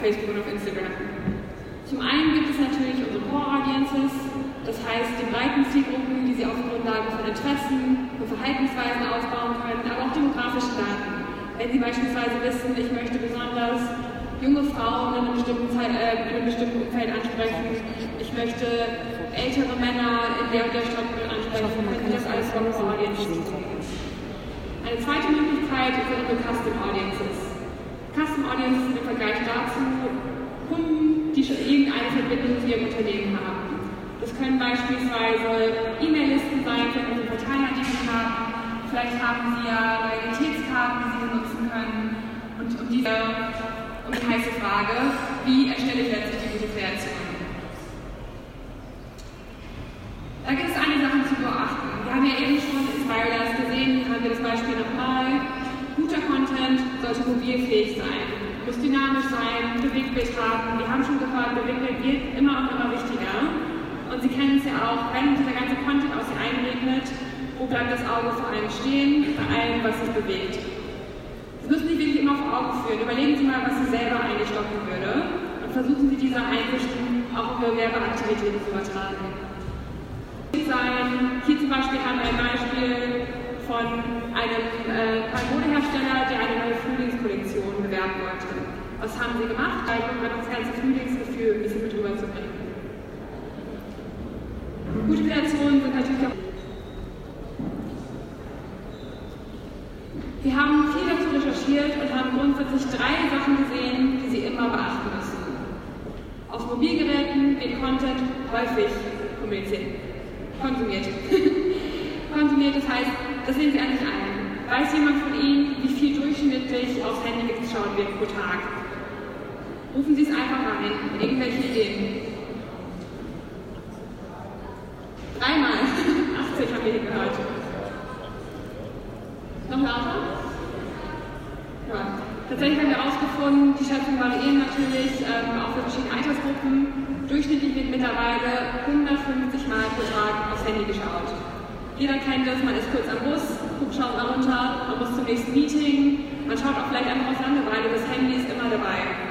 Facebook und auf Instagram. Zum einen gibt es natürlich unsere Core Audiences, das heißt die breiten Zielgruppen, die Sie auf Grundlage von Interessen und Verhaltensweisen aufbauen können, aber auch demografische Daten. Wenn Sie beispielsweise wissen, ich möchte besonders junge Frauen in einem bestimmten, Zeit, äh, in einem bestimmten Umfeld ansprechen, ich möchte ältere Männer in der und der Stadt ansprechen, können Sie das alles von Core Audiences tun. Eine zweite Möglichkeit sind unsere Custom Audiences. Audiences im Vergleich dazu Kunden, die schon irgendeine Verbindung zu ihrem Unternehmen haben. Das können beispielsweise E-Mail-Listen sein von unseren Parteiartikeln haben. Vielleicht haben Sie ja Loyalitätskarten, die Sie benutzen können. Und um diese um die heiße Frage, wie erstelle ich letztlich die gute Kreation? Da gibt es einige Sachen zu beachten. Wir haben ja eben schon Inspireless gesehen, hier haben wir das Beispiel nochmal. Guter Content sollte mobilfähig sein, Bewegtbild haben. Wir haben schon gehört, Bewegtbild wird immer und immer wichtiger. Und Sie kennen es ja auch, wenn dieser ganze Content aus Sie einregnet, wo bleibt das Auge vor allem stehen, bei allem, was sich bewegt. Sie müssen sich wirklich immer vor Augen führen. Überlegen Sie mal, was Sie selber eigentlich stoppen würde und versuchen Sie diese Einsichten auch über Werbeaktivitäten zu übertragen sein. Hier zum Beispiel haben wir ein Beispiel von einem äh, Modehersteller, der eine neue Frühlingskollektion bewerben wollte. Was haben sie gemacht? Um das ganze Frühlingsgefühl ein bisschen mit rüberzubringen. Gute Kreationen sind natürlich auch. Wir haben viel dazu recherchiert und haben grundsätzlich drei Sachen gesehen, die Sie immer beachten müssen. Auf Mobilgeräten wird Content häufig konsumiert. konsumiert, das heißt, das sehen Sie eigentlich ein. Weiß jemand von Ihnen, wie viel durchschnittlich aufs Handy geschaut wird pro Tag? Rufen Sie es einfach rein, irgendwelche Ideen. Dreimal. 80 haben wir hier gehört. Noch lauter? Ja. Tatsächlich haben wir herausgefunden, die Schätzungen variieren natürlich ähm, auch für verschiedene Altersgruppen. Durchschnittlich wird mittlerweile 150 Mal pro Tag aufs Handy geschaut. Jeder kennt das, man ist kurz am Bus, guckt, schaut mal runter, man muss zum nächsten Meeting, man schaut auch vielleicht einfach aus Langeweile, das Handy ist immer dabei.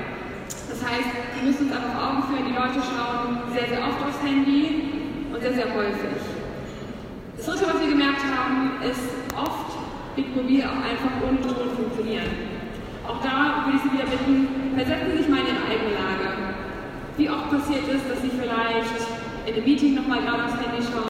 Das heißt, wir müssen uns einfach Augen führen, die Leute schauen sehr, sehr oft aufs Handy und sehr, sehr häufig. Das dritte, was wir gemerkt haben, ist, oft wird mobil auch einfach ohne Ton funktionieren. Auch da würde ich Sie wieder bitten, versetzen Sie sich mal in Ihre eigene Lage. Wie oft passiert es, dass Sie vielleicht in einem Meeting nochmal gerade aufs Handy schauen?